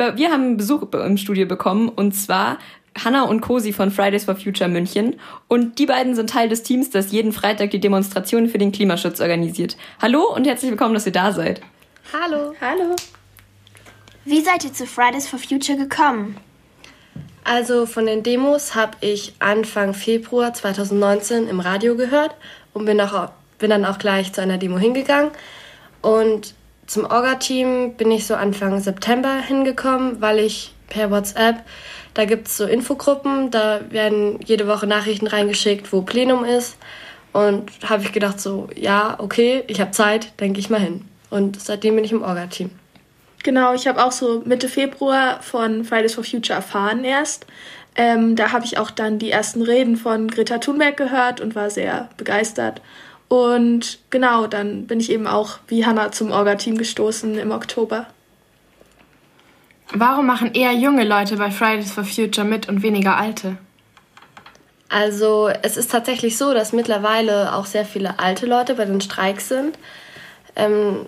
wir haben Besuch im Studio bekommen und zwar Hanna und Cosi von Fridays for Future München. Und die beiden sind Teil des Teams, das jeden Freitag die Demonstrationen für den Klimaschutz organisiert. Hallo und herzlich willkommen, dass ihr da seid. Hallo. Hallo. Wie seid ihr zu Fridays for Future gekommen? Also von den Demos habe ich Anfang Februar 2019 im Radio gehört und bin, auch, bin dann auch gleich zu einer Demo hingegangen. Und zum Orga-Team bin ich so Anfang September hingekommen, weil ich per WhatsApp, da gibt es so Infogruppen, da werden jede Woche Nachrichten reingeschickt, wo Plenum ist. Und habe ich gedacht so, ja, okay, ich habe Zeit, denke ich mal hin. Und seitdem bin ich im Orga-Team. Genau, ich habe auch so Mitte Februar von Fridays for Future erfahren erst. Ähm, da habe ich auch dann die ersten Reden von Greta Thunberg gehört und war sehr begeistert. Und genau, dann bin ich eben auch wie Hannah zum Orga-Team gestoßen im Oktober. Warum machen eher junge Leute bei Fridays for Future mit und weniger alte? Also es ist tatsächlich so, dass mittlerweile auch sehr viele alte Leute bei den Streiks sind. Ähm,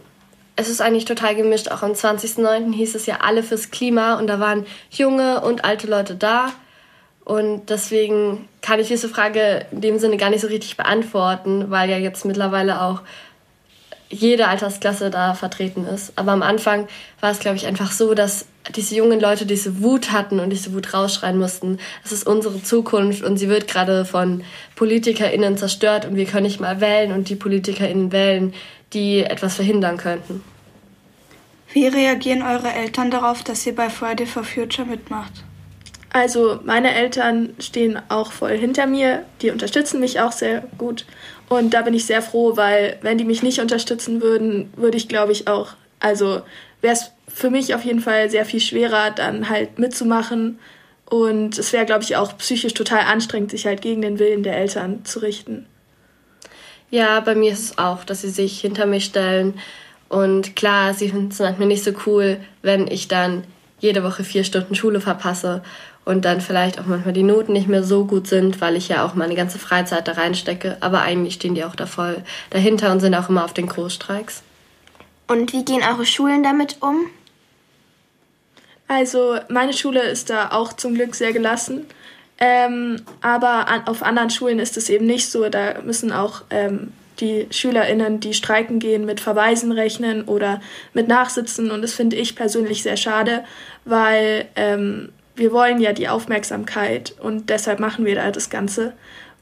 es ist eigentlich total gemischt. Auch am 20.09. hieß es ja alle fürs Klima und da waren junge und alte Leute da. Und deswegen kann ich diese Frage in dem Sinne gar nicht so richtig beantworten, weil ja jetzt mittlerweile auch jede Altersklasse da vertreten ist. Aber am Anfang war es, glaube ich, einfach so, dass diese jungen Leute diese Wut hatten und diese Wut rausschreien mussten. Es ist unsere Zukunft und sie wird gerade von PolitikerInnen zerstört und wir können nicht mal wählen und die PolitikerInnen wählen, die etwas verhindern könnten. Wie reagieren eure Eltern darauf, dass ihr bei Friday for Future mitmacht? Also meine Eltern stehen auch voll hinter mir, die unterstützen mich auch sehr gut und da bin ich sehr froh, weil wenn die mich nicht unterstützen würden, würde ich glaube ich auch, also wäre es für mich auf jeden Fall sehr viel schwerer, dann halt mitzumachen und es wäre glaube ich auch psychisch total anstrengend, sich halt gegen den Willen der Eltern zu richten. Ja, bei mir ist es auch, dass sie sich hinter mich stellen. Und klar, sie finden es manchmal nicht so cool, wenn ich dann jede Woche vier Stunden Schule verpasse und dann vielleicht auch manchmal die Noten nicht mehr so gut sind, weil ich ja auch meine ganze Freizeit da reinstecke. Aber eigentlich stehen die auch da voll dahinter und sind auch immer auf den Großstreiks. Und wie gehen eure Schulen damit um? Also meine Schule ist da auch zum Glück sehr gelassen. Ähm, aber an, auf anderen Schulen ist es eben nicht so. Da müssen auch ähm, die SchülerInnen, die streiken gehen, mit Verweisen rechnen oder mit Nachsitzen. Und das finde ich persönlich sehr schade, weil ähm, wir wollen ja die Aufmerksamkeit und deshalb machen wir da das Ganze.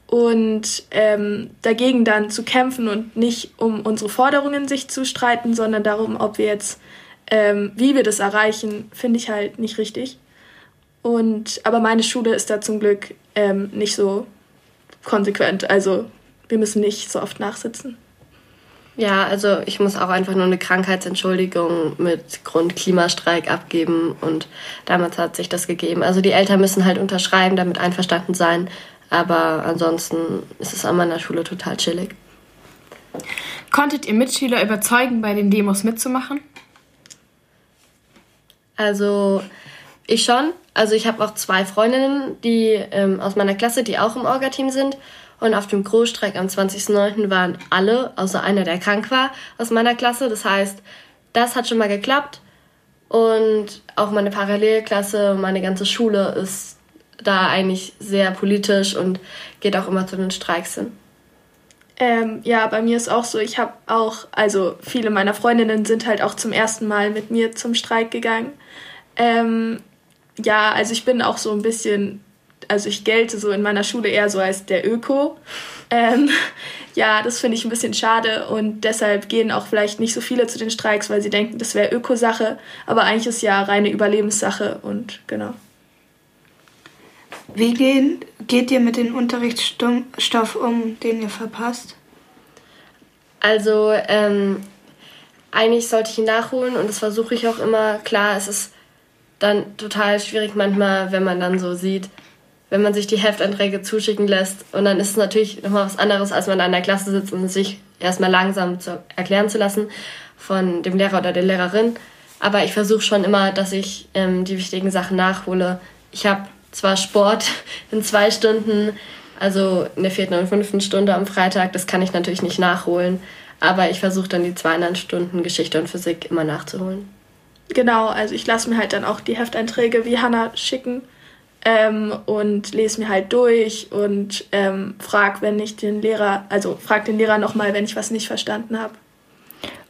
Und ähm, dagegen dann zu kämpfen und nicht um unsere Forderungen sich zu streiten, sondern darum, ob wir jetzt, ähm, wie wir das erreichen, finde ich halt nicht richtig. Und, aber meine Schule ist da zum Glück ähm, nicht so konsequent. Also wir müssen nicht so oft nachsitzen. Ja, also ich muss auch einfach nur eine Krankheitsentschuldigung mit Grund Klimastreik abgeben und damals hat sich das gegeben. Also die Eltern müssen halt unterschreiben, damit einverstanden sein, aber ansonsten ist es an meiner Schule total chillig. Konntet ihr Mitschüler überzeugen, bei den Demos mitzumachen? Also ich schon. Also ich habe auch zwei Freundinnen, die ähm, aus meiner Klasse, die auch im Orga-Team sind. Und auf dem Großstreik am 20.09. waren alle, außer einer, der krank war, aus meiner Klasse. Das heißt, das hat schon mal geklappt. Und auch meine Parallelklasse, meine ganze Schule ist da eigentlich sehr politisch und geht auch immer zu den Streiks hin. Ähm, ja, bei mir ist auch so, ich habe auch, also viele meiner Freundinnen sind halt auch zum ersten Mal mit mir zum Streik gegangen. Ähm, ja, also ich bin auch so ein bisschen, also ich gelte so in meiner Schule eher so als der Öko. Ähm, ja, das finde ich ein bisschen schade und deshalb gehen auch vielleicht nicht so viele zu den Streiks, weil sie denken, das wäre Ökosache, aber eigentlich ist ja reine Überlebenssache und genau. Wie gehen, geht ihr mit dem Unterrichtsstoff um, den ihr verpasst? Also, ähm, eigentlich sollte ich ihn nachholen und das versuche ich auch immer. Klar, es ist dann total schwierig manchmal, wenn man dann so sieht, wenn man sich die Heftanträge zuschicken lässt. Und dann ist es natürlich nochmal was anderes, als man da in der Klasse sitzt und sich erstmal langsam zu erklären zu lassen von dem Lehrer oder der Lehrerin. Aber ich versuche schon immer, dass ich ähm, die wichtigen Sachen nachhole. Ich habe zwar Sport in zwei Stunden, also in der vierten und fünften Stunde am Freitag, das kann ich natürlich nicht nachholen. Aber ich versuche dann die zweieinhalb Stunden Geschichte und Physik immer nachzuholen. Genau, also ich lasse mir halt dann auch die Hefteinträge wie Hannah schicken ähm, und lese mir halt durch und ähm, frag, wenn ich den Lehrer, also frag den Lehrer nochmal, wenn ich was nicht verstanden habe.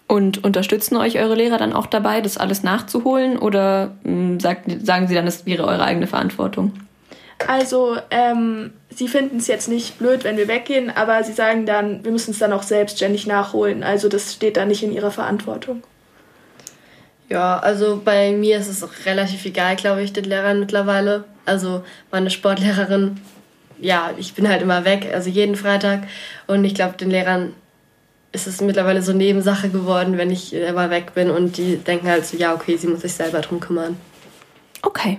Und unterstützen euch eure Lehrer dann auch dabei, das alles nachzuholen oder mh, hm, sagt, sagen sie dann, es wäre eure eigene Verantwortung? Also, ähm, sie finden es jetzt nicht blöd, wenn wir weggehen, aber sie sagen dann, wir müssen es dann auch selbstständig nachholen. Also, das steht dann nicht in ihrer Verantwortung. Ja, also bei mir ist es relativ egal, glaube ich, den Lehrern mittlerweile. Also meine Sportlehrerin, ja, ich bin halt immer weg, also jeden Freitag. Und ich glaube, den Lehrern ist es mittlerweile so Nebensache geworden, wenn ich immer weg bin. Und die denken halt so, ja, okay, sie muss sich selber drum kümmern. Okay.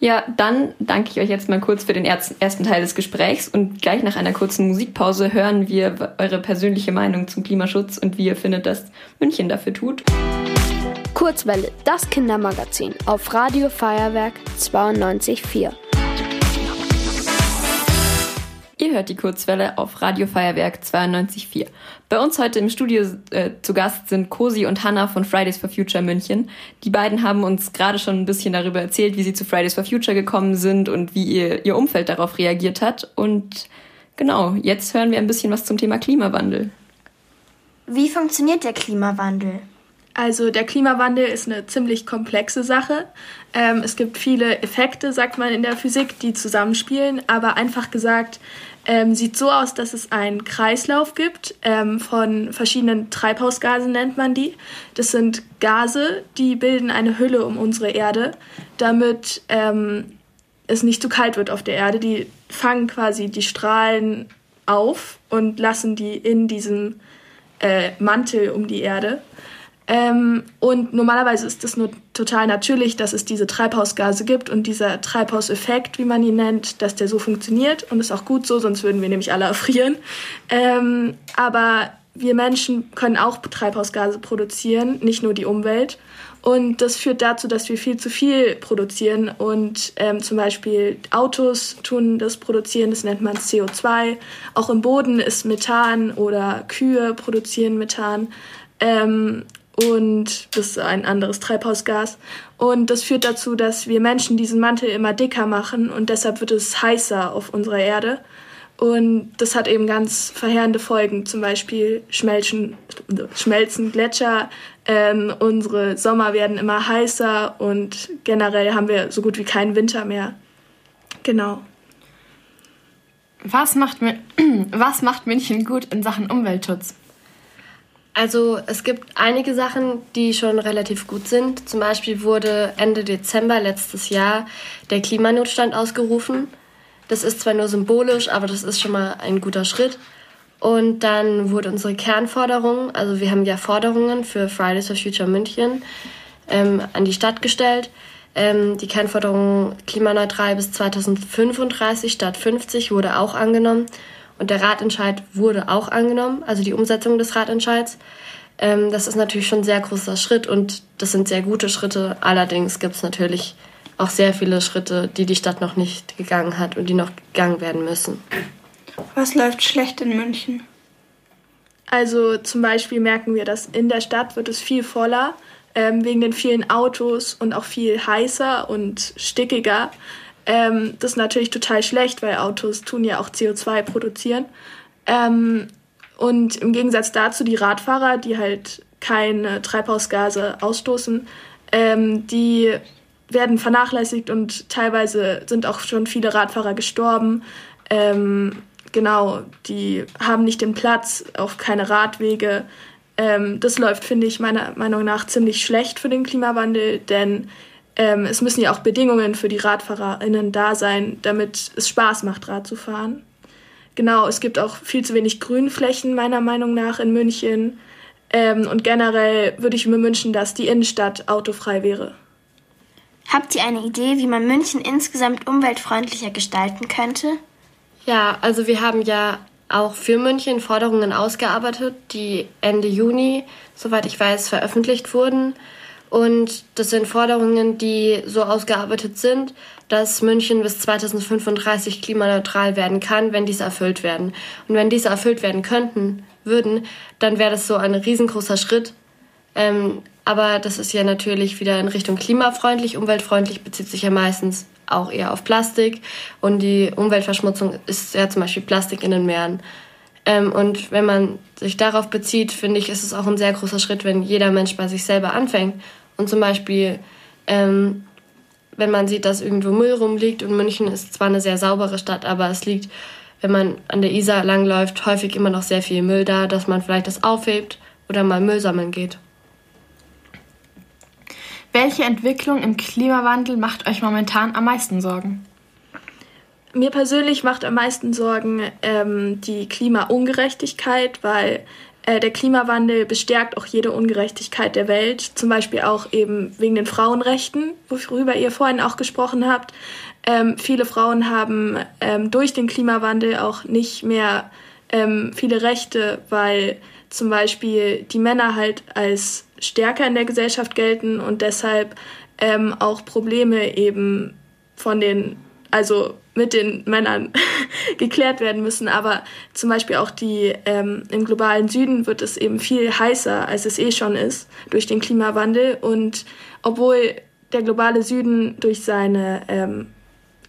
Ja, dann danke ich euch jetzt mal kurz für den ersten Teil des Gesprächs und gleich nach einer kurzen Musikpause hören wir eure persönliche Meinung zum Klimaschutz und wie ihr findet, dass München dafür tut. Kurzwelle, das Kindermagazin auf Radio Feuerwerk 92.4. Ihr hört die Kurzwelle auf Radio Feuerwerk 92.4. Bei uns heute im Studio äh, zu Gast sind Cosi und Hannah von Fridays for Future München. Die beiden haben uns gerade schon ein bisschen darüber erzählt, wie sie zu Fridays for Future gekommen sind und wie ihr, ihr Umfeld darauf reagiert hat. Und genau, jetzt hören wir ein bisschen was zum Thema Klimawandel. Wie funktioniert der Klimawandel? Also der Klimawandel ist eine ziemlich komplexe Sache. Ähm, es gibt viele Effekte, sagt man in der Physik, die zusammenspielen, aber einfach gesagt ähm, sieht so aus, dass es einen Kreislauf gibt ähm, von verschiedenen Treibhausgasen nennt man die. Das sind Gase, die bilden eine Hülle um unsere Erde, damit ähm, es nicht zu kalt wird auf der Erde. Die fangen quasi die Strahlen auf und lassen die in diesem äh, Mantel um die Erde. Ähm, und normalerweise ist es nur total natürlich, dass es diese Treibhausgase gibt und dieser Treibhauseffekt, wie man ihn nennt, dass der so funktioniert und ist auch gut so, sonst würden wir nämlich alle erfrieren. Ähm, aber wir Menschen können auch Treibhausgase produzieren, nicht nur die Umwelt. Und das führt dazu, dass wir viel zu viel produzieren. Und ähm, zum Beispiel Autos tun das produzieren, das nennt man CO2. Auch im Boden ist Methan oder Kühe produzieren Methan. Ähm, und das ist ein anderes Treibhausgas. Und das führt dazu, dass wir Menschen diesen Mantel immer dicker machen und deshalb wird es heißer auf unserer Erde. Und das hat eben ganz verheerende Folgen, zum Beispiel schmelzen, schmelzen Gletscher, ähm, unsere Sommer werden immer heißer und generell haben wir so gut wie keinen Winter mehr. Genau. Was macht, was macht München gut in Sachen Umweltschutz? Also es gibt einige Sachen, die schon relativ gut sind. Zum Beispiel wurde Ende Dezember letztes Jahr der Klimanotstand ausgerufen. Das ist zwar nur symbolisch, aber das ist schon mal ein guter Schritt. Und dann wurde unsere Kernforderung, also wir haben ja Forderungen für Fridays for Future München ähm, an die Stadt gestellt. Ähm, die Kernforderung klimaneutral bis 2035 statt 50 wurde auch angenommen. Und der Ratentscheid wurde auch angenommen, also die Umsetzung des Ratentscheids. Ähm, das ist natürlich schon ein sehr großer Schritt und das sind sehr gute Schritte. Allerdings gibt es natürlich auch sehr viele Schritte, die die Stadt noch nicht gegangen hat und die noch gegangen werden müssen. Was läuft schlecht in München? Also zum Beispiel merken wir, dass in der Stadt wird es viel voller, ähm, wegen den vielen Autos und auch viel heißer und stickiger. Ähm, das ist natürlich total schlecht, weil Autos tun ja auch CO2 produzieren. Ähm, und im Gegensatz dazu die Radfahrer, die halt keine Treibhausgase ausstoßen, ähm, die werden vernachlässigt und teilweise sind auch schon viele Radfahrer gestorben. Ähm, genau, die haben nicht den Platz, auch keine Radwege. Ähm, das läuft, finde ich, meiner Meinung nach ziemlich schlecht für den Klimawandel, denn ähm, es müssen ja auch Bedingungen für die RadfahrerInnen da sein, damit es Spaß macht, Rad zu fahren. Genau, es gibt auch viel zu wenig Grünflächen, meiner Meinung nach, in München. Ähm, und generell würde ich mir wünschen, dass die Innenstadt autofrei wäre. Habt ihr eine Idee, wie man München insgesamt umweltfreundlicher gestalten könnte? Ja, also wir haben ja auch für München Forderungen ausgearbeitet, die Ende Juni, soweit ich weiß, veröffentlicht wurden. Und das sind Forderungen, die so ausgearbeitet sind, dass München bis 2035 klimaneutral werden kann, wenn diese erfüllt werden. Und wenn diese erfüllt werden könnten, würden, dann wäre das so ein riesengroßer Schritt. Ähm, Aber das ist ja natürlich wieder in Richtung klimafreundlich. Umweltfreundlich bezieht sich ja meistens auch eher auf Plastik. Und die Umweltverschmutzung ist ja zum Beispiel Plastik in den Meeren. Ähm, und wenn man sich darauf bezieht, finde ich, ist es auch ein sehr großer Schritt, wenn jeder Mensch bei sich selber anfängt. Und zum Beispiel, ähm, wenn man sieht, dass irgendwo Müll rumliegt und München ist zwar eine sehr saubere Stadt, aber es liegt, wenn man an der Isar langläuft, häufig immer noch sehr viel Müll da, dass man vielleicht das aufhebt oder mal Müll sammeln geht. Welche Entwicklung im Klimawandel macht euch momentan am meisten Sorgen? Mir persönlich macht am meisten Sorgen ähm, die Klimaungerechtigkeit, weil der Klimawandel bestärkt auch jede Ungerechtigkeit der Welt, zum Beispiel auch eben wegen den Frauenrechten, worüber ihr vorhin auch gesprochen habt. Ähm, viele Frauen haben ähm, durch den Klimawandel auch nicht mehr ähm, viele Rechte, weil zum Beispiel die Männer halt als stärker in der Gesellschaft gelten und deshalb ähm, auch Probleme eben von den, also mit den Männern geklärt werden müssen. Aber zum Beispiel auch die ähm, im globalen Süden wird es eben viel heißer, als es eh schon ist, durch den Klimawandel. Und obwohl der globale Süden durch seine, ähm,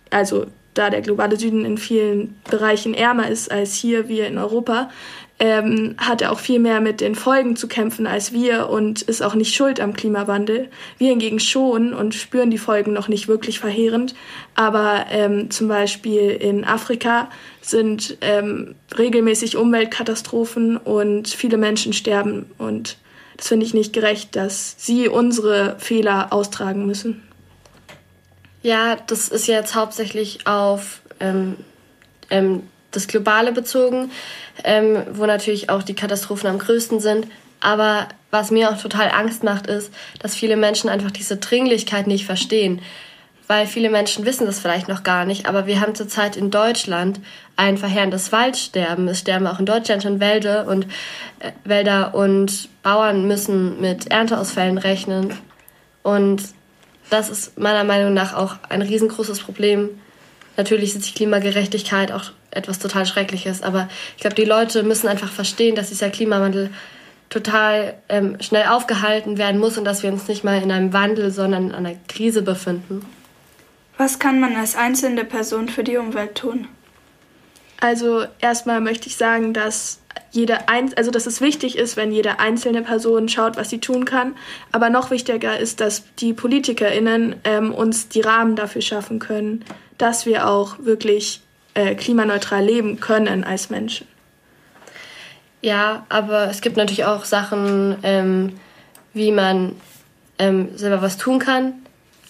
also da der globale Süden in vielen Bereichen ärmer ist als hier wir in Europa, ähm, hat er auch viel mehr mit den Folgen zu kämpfen als wir und ist auch nicht schuld am Klimawandel. Wir hingegen schon und spüren die Folgen noch nicht wirklich verheerend. Aber ähm, zum Beispiel in Afrika sind ähm, regelmäßig Umweltkatastrophen und viele Menschen sterben. Und das finde ich nicht gerecht, dass sie unsere Fehler austragen müssen. Ja, das ist jetzt hauptsächlich auf ähm, ähm, das Globale bezogen, ähm, wo natürlich auch die Katastrophen am größten sind. Aber was mir auch total Angst macht, ist, dass viele Menschen einfach diese Dringlichkeit nicht verstehen. Weil viele Menschen wissen das vielleicht noch gar nicht, aber wir haben zurzeit in Deutschland ein verheerendes Waldsterben. Es sterben auch in Deutschland schon Wälder und äh, Wälder und Bauern müssen mit Ernteausfällen rechnen. Und das ist meiner Meinung nach auch ein riesengroßes Problem. Natürlich ist die Klimagerechtigkeit auch etwas total Schreckliches, aber ich glaube, die Leute müssen einfach verstehen, dass dieser Klimawandel total ähm, schnell aufgehalten werden muss und dass wir uns nicht mal in einem Wandel, sondern in einer Krise befinden. Was kann man als einzelne Person für die Umwelt tun? Also erstmal möchte ich sagen, dass jede ein also dass es wichtig ist, wenn jede einzelne Person schaut, was sie tun kann. Aber noch wichtiger ist, dass die PolitikerInnen ähm, uns die Rahmen dafür schaffen können, dass wir auch wirklich äh, klimaneutral leben können als Menschen. Ja, aber es gibt natürlich auch Sachen, ähm, wie man ähm, selber was tun kann.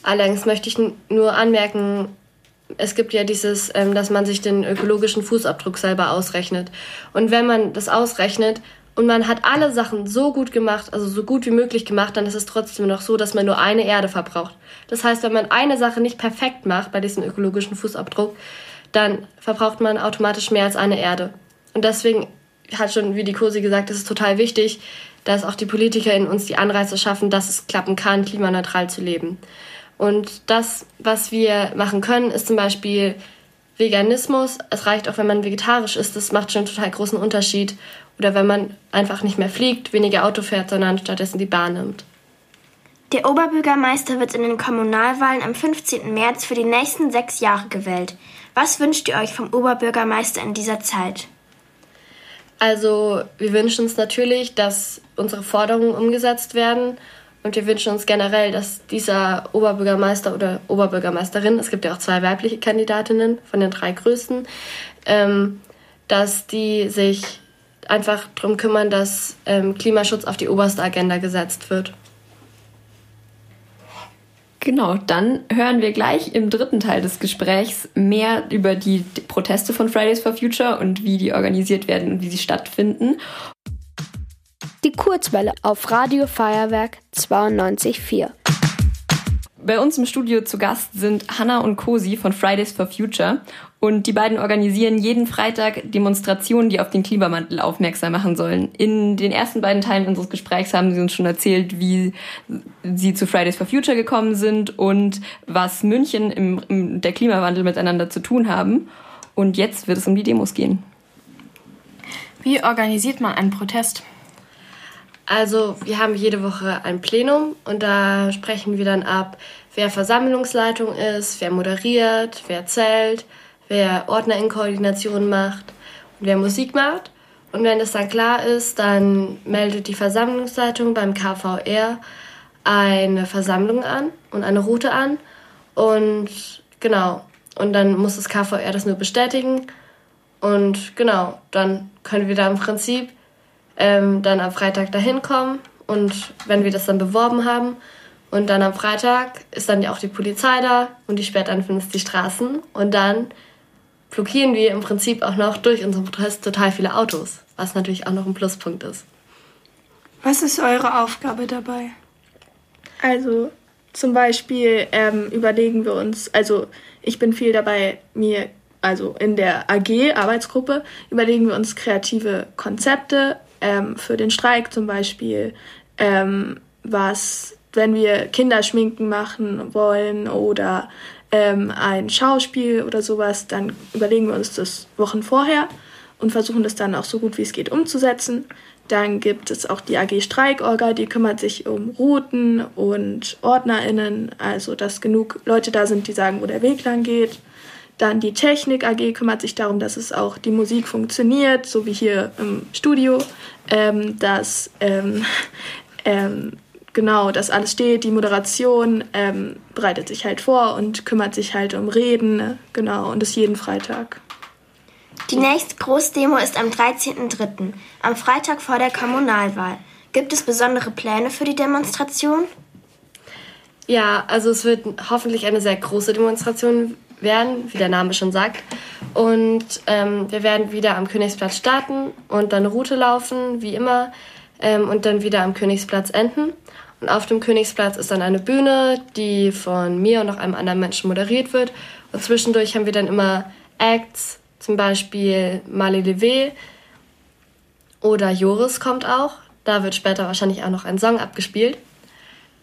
Allerdings möchte ich nur anmerken, es gibt ja dieses, ähm, dass man sich den ökologischen Fußabdruck selber ausrechnet. Und wenn man das ausrechnet und man hat alle Sachen so gut gemacht, also so gut wie möglich gemacht, dann ist es trotzdem noch so, dass man nur eine Erde verbraucht. Das heißt, wenn man eine Sache nicht perfekt macht bei diesem ökologischen Fußabdruck, dann verbraucht man automatisch mehr als eine Erde. Und deswegen hat schon, wie die Kosi gesagt, ist es total wichtig, dass auch die Politiker in uns die Anreize schaffen, dass es klappen kann, klimaneutral zu leben. Und das, was wir machen können, ist zum Beispiel Veganismus. Es reicht auch, wenn man vegetarisch ist. Das macht schon einen total großen Unterschied. Oder wenn man einfach nicht mehr fliegt, weniger Auto fährt, sondern stattdessen die Bahn nimmt. Der Oberbürgermeister wird in den Kommunalwahlen am 15. März für die nächsten sechs Jahre gewählt. Was wünscht ihr euch vom Oberbürgermeister in dieser Zeit? Also wir wünschen uns natürlich, dass unsere Forderungen umgesetzt werden und wir wünschen uns generell, dass dieser Oberbürgermeister oder Oberbürgermeisterin, es gibt ja auch zwei weibliche Kandidatinnen von den drei größten, ähm, dass die sich einfach darum kümmern, dass ähm, Klimaschutz auf die oberste Agenda gesetzt wird. Genau, dann hören wir gleich im dritten Teil des Gesprächs mehr über die Proteste von Fridays for Future und wie die organisiert werden und wie sie stattfinden. Die Kurzwelle auf Radio Feuerwerk 92.4. Bei uns im Studio zu Gast sind Hanna und Cosi von Fridays for Future und die beiden organisieren jeden Freitag Demonstrationen, die auf den Klimawandel aufmerksam machen sollen. In den ersten beiden Teilen unseres Gesprächs haben sie uns schon erzählt, wie sie zu Fridays for Future gekommen sind und was München im, im der Klimawandel miteinander zu tun haben. Und jetzt wird es um die Demos gehen. Wie organisiert man einen Protest? Also wir haben jede Woche ein Plenum und da sprechen wir dann ab, wer Versammlungsleitung ist, wer moderiert, wer zählt, wer Ordner in Koordination macht und wer Musik macht. Und wenn das dann klar ist, dann meldet die Versammlungsleitung beim KVR eine Versammlung an und eine Route an. Und genau, und dann muss das KVR das nur bestätigen. Und genau, dann können wir da im Prinzip ähm, dann am Freitag dahin kommen. Und wenn wir das dann beworben haben, und dann am Freitag ist dann ja auch die Polizei da und die sperrt dann für uns die Straßen. Und dann blockieren wir im Prinzip auch noch durch unseren Protest total viele Autos, was natürlich auch noch ein Pluspunkt ist. Was ist eure Aufgabe dabei? Also zum Beispiel ähm, überlegen wir uns, also ich bin viel dabei, mir, also in der AG-Arbeitsgruppe, überlegen wir uns kreative Konzepte ähm, für den Streik zum Beispiel, ähm, was, wenn wir Kinderschminken machen wollen oder ähm, ein Schauspiel oder sowas, dann überlegen wir uns das Wochen vorher und versuchen das dann auch so gut wie es geht umzusetzen. Dann gibt es auch die AG Streikorga, die kümmert sich um Routen und OrdnerInnen, also dass genug Leute da sind, die sagen, wo der Weg lang geht. Dann die Technik AG kümmert sich darum, dass es auch die Musik funktioniert, so wie hier im Studio, ähm, dass ähm, ähm, genau, dass alles steht. Die Moderation ähm, bereitet sich halt vor und kümmert sich halt um Reden, genau, und das jeden Freitag. Die nächste Großdemo ist am 13.03., am Freitag vor der Kommunalwahl. Gibt es besondere Pläne für die Demonstration? Ja, also es wird hoffentlich eine sehr große Demonstration werden, wie der Name schon sagt. Und ähm, wir werden wieder am Königsplatz starten und dann eine Route laufen, wie immer, ähm, und dann wieder am Königsplatz enden. Und auf dem Königsplatz ist dann eine Bühne, die von mir und noch einem anderen Menschen moderiert wird. Und zwischendurch haben wir dann immer Acts, zum Beispiel Mali Levé oder Joris kommt auch. Da wird später wahrscheinlich auch noch ein Song abgespielt.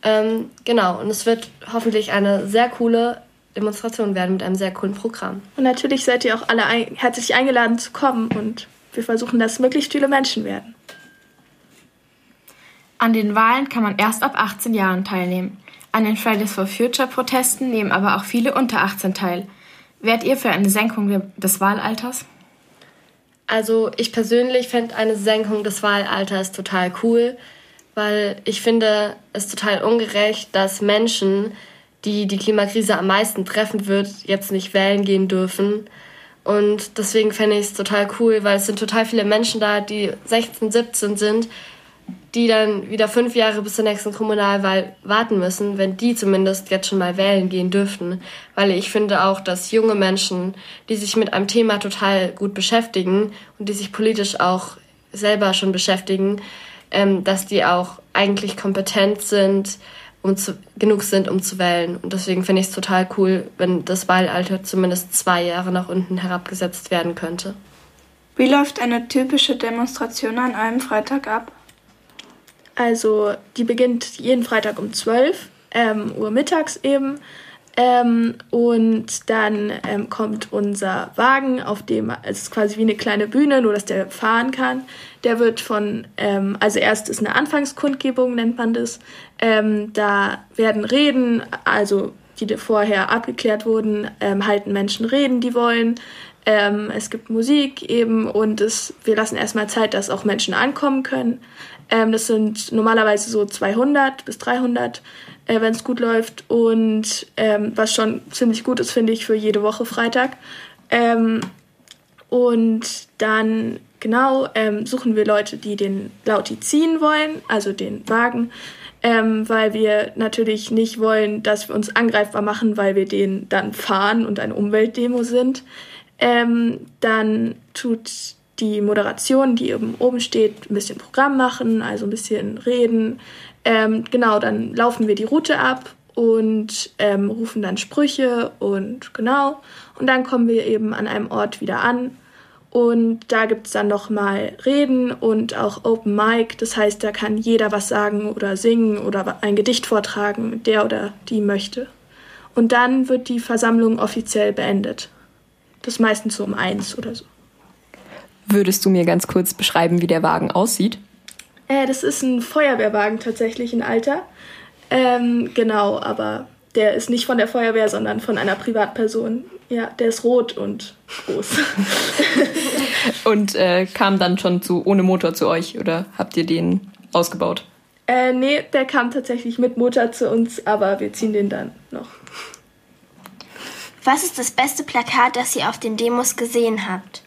Ähm, genau, und es wird hoffentlich eine sehr coole Demonstration werden mit einem sehr coolen Programm. Und natürlich seid ihr auch alle ein herzlich eingeladen zu kommen und wir versuchen, dass möglichst viele Menschen werden. An den Wahlen kann man erst ab 18 Jahren teilnehmen. An den Fridays for Future Protesten nehmen aber auch viele unter 18 teil. Wärt ihr für eine Senkung des Wahlalters? Also ich persönlich fände eine Senkung des Wahlalters total cool, weil ich finde es total ungerecht, dass Menschen, die die Klimakrise am meisten treffen wird, jetzt nicht wählen gehen dürfen. Und deswegen fände ich es total cool, weil es sind total viele Menschen da, die 16, 17 sind, die dann wieder fünf Jahre bis zur nächsten Kommunalwahl warten müssen, wenn die zumindest jetzt schon mal wählen gehen dürften. Weil ich finde auch, dass junge Menschen, die sich mit einem Thema total gut beschäftigen und die sich politisch auch selber schon beschäftigen, ähm, dass die auch eigentlich kompetent sind, um zu, genug sind, um zu wählen. Und deswegen finde ich es total cool, wenn das Wahlalter zumindest zwei Jahre nach unten herabgesetzt werden könnte. Wie läuft eine typische Demonstration an einem Freitag ab? Also die beginnt jeden Freitag um 12 ähm, Uhr mittags eben. Ähm, und dann ähm, kommt unser Wagen, auf dem es ist quasi wie eine kleine Bühne, nur dass der fahren kann. Der wird von, ähm, also erst ist eine Anfangskundgebung, nennt man das. Ähm, da werden Reden, also die vorher abgeklärt wurden, ähm, halten Menschen Reden, die wollen. Ähm, es gibt Musik eben und es, wir lassen erstmal Zeit, dass auch Menschen ankommen können. Das sind normalerweise so 200 bis 300, äh, wenn es gut läuft. Und ähm, was schon ziemlich gut ist, finde ich, für jede Woche Freitag. Ähm, und dann genau ähm, suchen wir Leute, die den Lauti ziehen wollen, also den Wagen, ähm, weil wir natürlich nicht wollen, dass wir uns angreifbar machen, weil wir den dann fahren und eine Umweltdemo sind. Ähm, dann tut die Moderation, die eben oben steht, ein bisschen Programm machen, also ein bisschen reden. Ähm, genau, dann laufen wir die Route ab und ähm, rufen dann Sprüche und genau. Und dann kommen wir eben an einem Ort wieder an. Und da gibt es dann nochmal Reden und auch Open Mic. Das heißt, da kann jeder was sagen oder singen oder ein Gedicht vortragen, der oder die möchte. Und dann wird die Versammlung offiziell beendet. Das meistens so um eins oder so. Würdest du mir ganz kurz beschreiben, wie der Wagen aussieht? Äh, das ist ein Feuerwehrwagen tatsächlich in Alter. Ähm, genau, aber der ist nicht von der Feuerwehr, sondern von einer Privatperson. Ja, der ist rot und groß. und äh, kam dann schon zu ohne Motor zu euch oder habt ihr den ausgebaut? Äh, nee, der kam tatsächlich mit Motor zu uns, aber wir ziehen den dann noch. Was ist das beste Plakat, das ihr auf den Demos gesehen habt?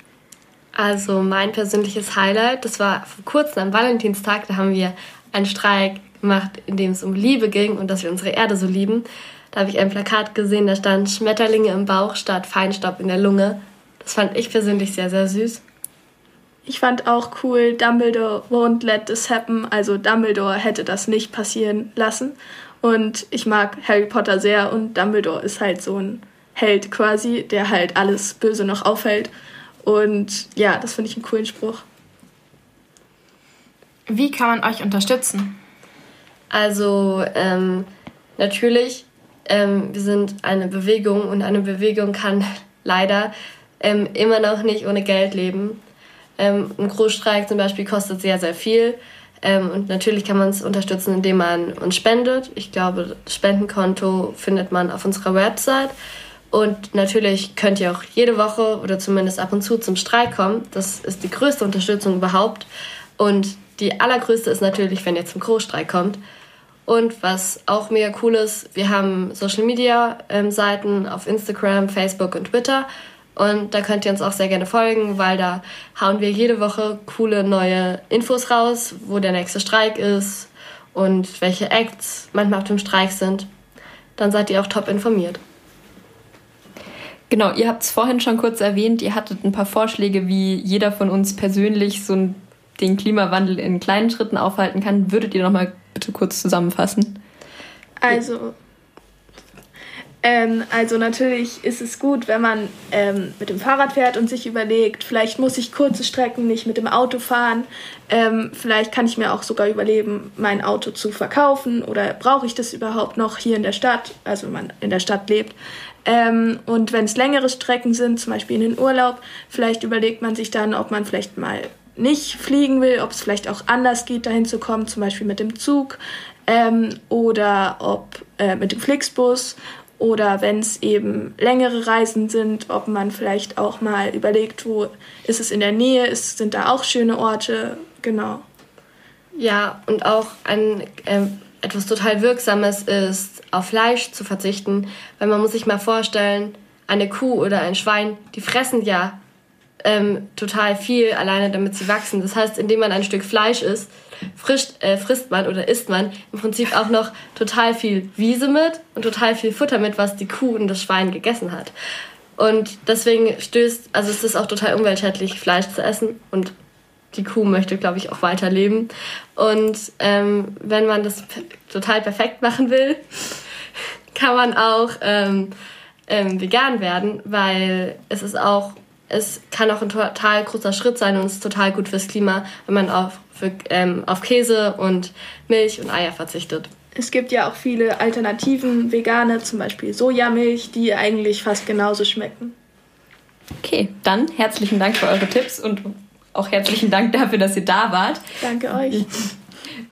Also mein persönliches Highlight, das war vor kurzem am Valentinstag, da haben wir einen Streik gemacht, in dem es um Liebe ging und dass wir unsere Erde so lieben. Da habe ich ein Plakat gesehen, da stand Schmetterlinge im Bauch statt Feinstaub in der Lunge. Das fand ich persönlich sehr, sehr süß. Ich fand auch cool, Dumbledore won't let this happen. Also Dumbledore hätte das nicht passieren lassen. Und ich mag Harry Potter sehr und Dumbledore ist halt so ein Held quasi, der halt alles Böse noch aufhält. Und ja, das finde ich einen coolen Spruch. Wie kann man euch unterstützen? Also ähm, natürlich, ähm, wir sind eine Bewegung und eine Bewegung kann leider ähm, immer noch nicht ohne Geld leben. Ähm, ein Großstreik zum Beispiel kostet sehr, sehr viel. Ähm, und natürlich kann man es unterstützen, indem man uns spendet. Ich glaube, das Spendenkonto findet man auf unserer Website. Und natürlich könnt ihr auch jede Woche oder zumindest ab und zu zum Streik kommen. Das ist die größte Unterstützung überhaupt. Und die allergrößte ist natürlich, wenn ihr zum Großstreik kommt. Und was auch mega cool ist, wir haben Social Media ähm, Seiten auf Instagram, Facebook und Twitter. Und da könnt ihr uns auch sehr gerne folgen, weil da hauen wir jede Woche coole neue Infos raus, wo der nächste Streik ist und welche Acts manchmal auf dem Streik sind. Dann seid ihr auch top informiert. Genau, ihr habt es vorhin schon kurz erwähnt, ihr hattet ein paar Vorschläge, wie jeder von uns persönlich so den Klimawandel in kleinen Schritten aufhalten kann. Würdet ihr noch mal bitte kurz zusammenfassen? Also, ähm, also natürlich ist es gut, wenn man ähm, mit dem Fahrrad fährt und sich überlegt, vielleicht muss ich kurze Strecken nicht mit dem Auto fahren. Ähm, vielleicht kann ich mir auch sogar überlegen, mein Auto zu verkaufen oder brauche ich das überhaupt noch hier in der Stadt, also wenn man in der Stadt lebt. Ähm, und wenn es längere Strecken sind, zum Beispiel in den Urlaub, vielleicht überlegt man sich dann, ob man vielleicht mal nicht fliegen will, ob es vielleicht auch anders geht, dahin zu kommen, zum Beispiel mit dem Zug ähm, oder ob äh, mit dem Flixbus oder wenn es eben längere Reisen sind, ob man vielleicht auch mal überlegt, wo ist es in der Nähe, ist, sind da auch schöne Orte, genau. Ja, und auch ein äh, etwas total Wirksames ist, auf Fleisch zu verzichten, weil man muss sich mal vorstellen, eine Kuh oder ein Schwein, die fressen ja ähm, total viel alleine, damit sie wachsen. Das heißt, indem man ein Stück Fleisch isst, frischt, äh, frisst man oder isst man im Prinzip auch noch total viel Wiese mit und total viel Futter mit, was die Kuh und das Schwein gegessen hat. Und deswegen stößt, also es ist auch total umweltschädlich, Fleisch zu essen und die Kuh möchte, glaube ich, auch weiterleben. Und ähm, wenn man das total perfekt machen will, kann man auch ähm, ähm, vegan werden, weil es ist auch es kann auch ein total großer Schritt sein und es ist total gut fürs Klima, wenn man auf, für, ähm, auf Käse und Milch und Eier verzichtet. Es gibt ja auch viele Alternativen, vegane, zum Beispiel Sojamilch, die eigentlich fast genauso schmecken. Okay, dann herzlichen Dank für eure Tipps und auch herzlichen Dank dafür, dass ihr da wart. Danke euch.